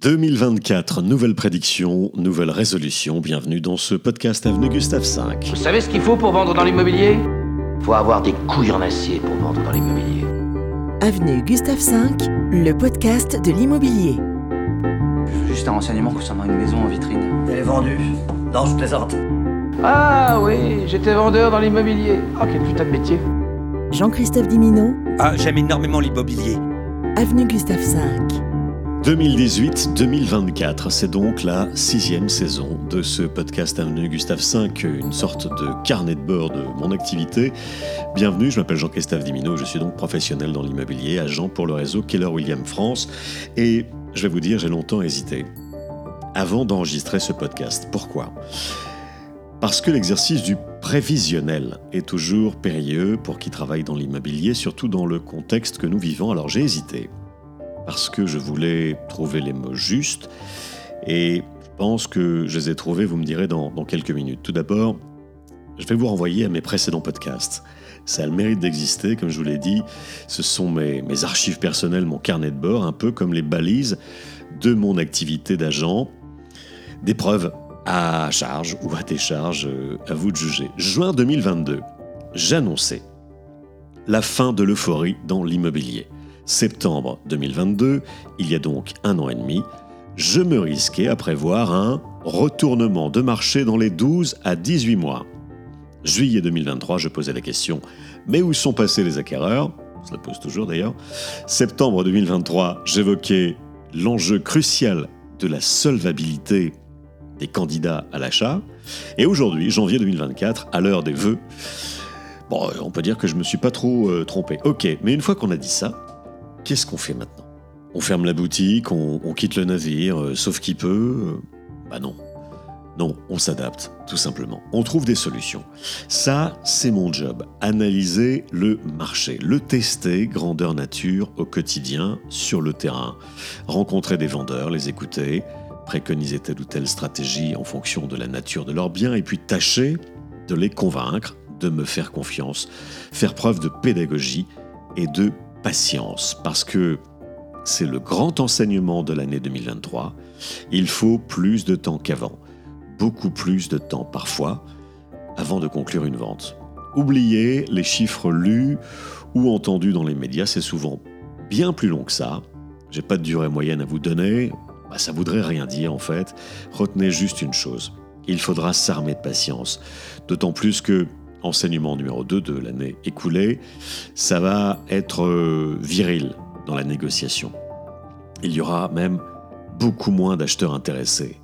2024, nouvelle prédiction, nouvelle résolution. Bienvenue dans ce podcast Avenue Gustave V. Vous savez ce qu'il faut pour vendre dans l'immobilier? Faut avoir des couilles en acier pour vendre dans l'immobilier. Avenue Gustave V, le podcast de l'immobilier. Juste un renseignement concernant une maison en vitrine. Elle est vendue. Non, je plaisante. Ah oui, j'étais vendeur dans l'immobilier. Oh, quel putain de métier. Jean-Christophe Dimino, Ah, j'aime énormément l'immobilier. Avenue Gustave V. 2018-2024, c'est donc la sixième saison de ce podcast Avenue Gustave V, une sorte de carnet de bord de mon activité. Bienvenue, je m'appelle Jean-Christophe Dimino, je suis donc professionnel dans l'immobilier, agent pour le réseau Keller William France. Et je vais vous dire, j'ai longtemps hésité avant d'enregistrer ce podcast. Pourquoi? Parce que l'exercice du prévisionnel est toujours périlleux pour qui travaille dans l'immobilier, surtout dans le contexte que nous vivons. Alors j'ai hésité parce que je voulais trouver les mots justes et je pense que je les ai trouvés, vous me direz dans, quelques minutes. Tout d'abord, je vais vous renvoyer à mes précédents podcasts. Ça a le mérite d'exister, comme je vous l'ai dit. Ce sont mes, mes archives personnelles, mon carnet de bord, un peu comme les balises de mon activité d'agent. Des preuves à charge ou à décharge, euh, à vous de juger. Juin 2022, j'annonçais la fin de l'euphorie dans l'immobilier. Septembre 2022, il y a donc un an et demi, je me risquais à prévoir un retournement de marché dans les 12 à 18 mois. Juillet 2023, je posais la question, mais où sont passés les acquéreurs? Je la pose toujours d'ailleurs. Septembre 2023, j'évoquais l'enjeu crucial de la solvabilité des candidats à l'achat. Et aujourd'hui, janvier 2024, à l'heure des vœux, on peut dire que je me suis pas trop euh, trompé. Ok, mais une fois qu'on a dit ça, qu'est-ce qu'on fait maintenant? On ferme la boutique, on, quitte le navire, euh, sauf qui peut euh, Bah non. Non, on s'adapte, tout simplement. On trouve des solutions. Ça, c'est mon job. Analyser le marché, le tester grandeur nature au quotidien, sur le terrain. Rencontrer des vendeurs, les écouter, préconiser telle ou telle stratégie en fonction de la nature de leurs biens, et puis tâcher de les convaincre, de me faire confiance, faire preuve de pédagogie et de patience. Parce que c'est le grand enseignement de l'année 2023. Il faut plus de temps qu'avant beaucoup plus de temps parfois avant de conclure une vente. Oubliez les chiffres lus ou entendus dans les médias, c'est souvent bien plus long que ça. J'ai pas de durée moyenne à vous donner, bah, ça voudrait rien dire en fait. Retenez juste une chose, il faudra s'armer de patience. D'autant plus que, enseignement numéro 2 de l'année écoulée, ça va être euh, viril dans la négociation. Il y aura même beaucoup moins d'acheteurs intéressés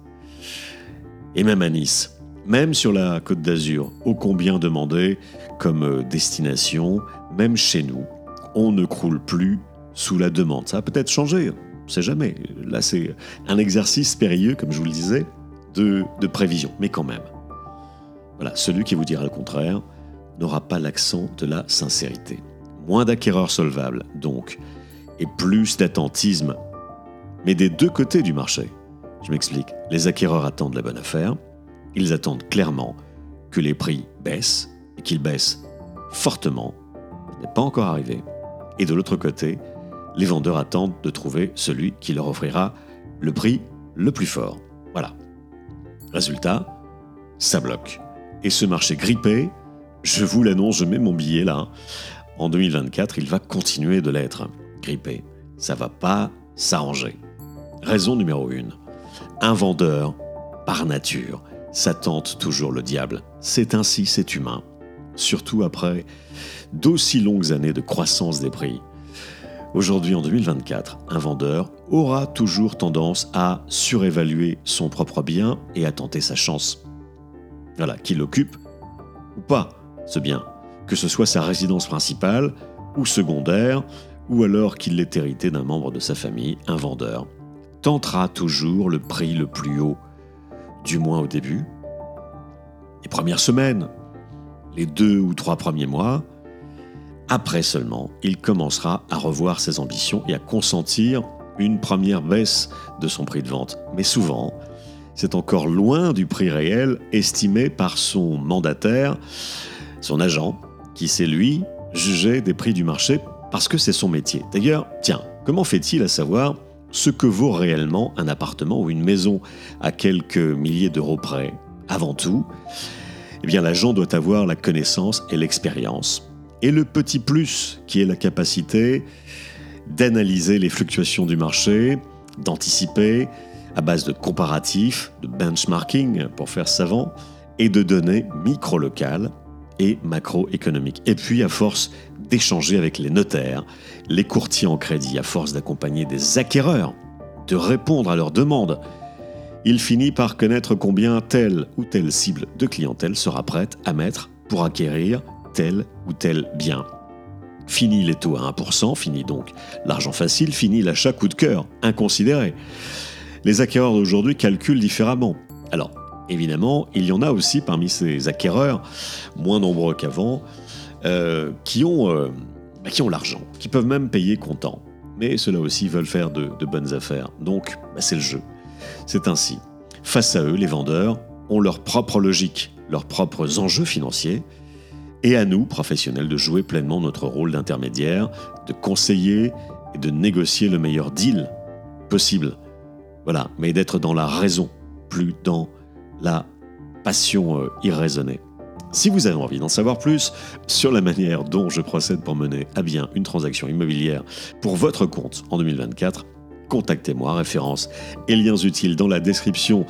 et même à Nice, même sur la côte d'Azur, ô combien demandé comme euh, destination, même chez nous, on ne croule plus sous la demande. Ça a peut-être changé, on sait jamais. Là, c'est un exercice périlleux, comme je vous le disais, de prévision, mais quand même. Voilà, celui qui vous dira le contraire n'aura pas l'accent de la sincérité. Moins d'acquéreurs solvables, donc, et plus d'attentisme, mais des deux côtés du marché. Je m'explique. Les acquéreurs attendent la bonne affaire. Ils attendent clairement que les prix baissent et qu'ils baissent fortement. Ce n'est pas encore arrivé. Et de l'autre côté, les vendeurs attendent de trouver celui qui leur offrira le prix le plus fort. Voilà. Résultat, ça bloque. Et ce marché grippé, je vous l'annonce, je mets mon billet là. En 2024, il va continuer de l'être. Grippé. Ça va pas s'arranger. Raison numéro 1. Un vendeur, par nature, ça tente toujours le diable. C'est ainsi, c'est humain. Surtout après d'aussi longues années de croissance des prix. Aujourd'hui, en 2024, un vendeur aura toujours tendance à surévaluer son propre bien et à tenter sa chance. Voilà, qu'il occupe ou pas ce bien, que ce soit sa résidence principale ou secondaire, ou alors qu'il l'ait hérité d'un membre de sa famille, un vendeur tentera toujours le prix le plus haut, du moins au début. Les premières semaines, les deux ou trois premiers mois, après seulement, il commencera à revoir ses ambitions et à consentir une première baisse de son prix de vente. Mais souvent, c'est encore loin du prix réel estimé par son mandataire, son agent, qui sait lui juger des prix du marché parce que c'est son métier. D'ailleurs, tiens, comment fait-il à savoir ce que vaut réellement un appartement ou une maison à quelques milliers d'euros près? Avant tout, eh bien l'agent doit avoir la connaissance et l'expérience. Et le petit plus qui est la capacité d'analyser les fluctuations du marché, d'anticiper à base de comparatifs, de benchmarking pour faire savant, et de données micro-locales et macroéconomiques. Et puis à force d'échanger avec les notaires, les courtiers en crédit, à force d'accompagner des acquéreurs, de répondre à leurs demandes, il finit par connaître combien telle ou telle cible de clientèle sera prête à mettre pour acquérir tel ou tel bien. Fini les taux à 1%, fini donc l'argent facile, fini l'achat coup de cœur, inconsidéré. Les acquéreurs d'aujourd'hui calculent différemment. Alors, évidemment, il y en a aussi parmi ces acquéreurs, moins nombreux qu'avant, euh, qui ont, euh, bah, qui ont l'argent, qui peuvent même payer comptant. Mais ceux-là aussi veulent faire de, bonnes affaires. Donc, bah, c'est le jeu. C'est ainsi. Face à eux, les vendeurs ont leur propre logique, leurs propres enjeux financiers, et à nous, professionnels, de jouer pleinement notre rôle d'intermédiaire, de conseiller et de négocier le meilleur deal possible. Voilà, mais d'être dans la raison, plus dans la passion euh, irraisonnée. Si vous avez envie d'en savoir plus sur la manière dont je procède pour mener à bien une transaction immobilière pour votre compte en 2024, contactez-moi, référence et liens utiles dans la description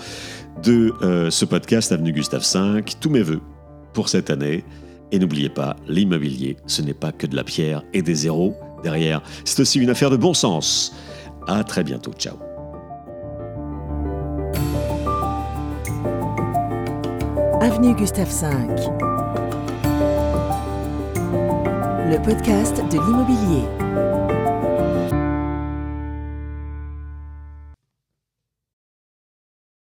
de euh, ce podcast Avenue Gustave V. Tous mes voeux pour cette année. Et n'oubliez pas, l'immobilier, ce n'est pas que de la pierre et des zéros derrière. C'est aussi une affaire de bon sens. À très bientôt. Ciao. Avenue Gustave V. Le podcast de l'immobilier.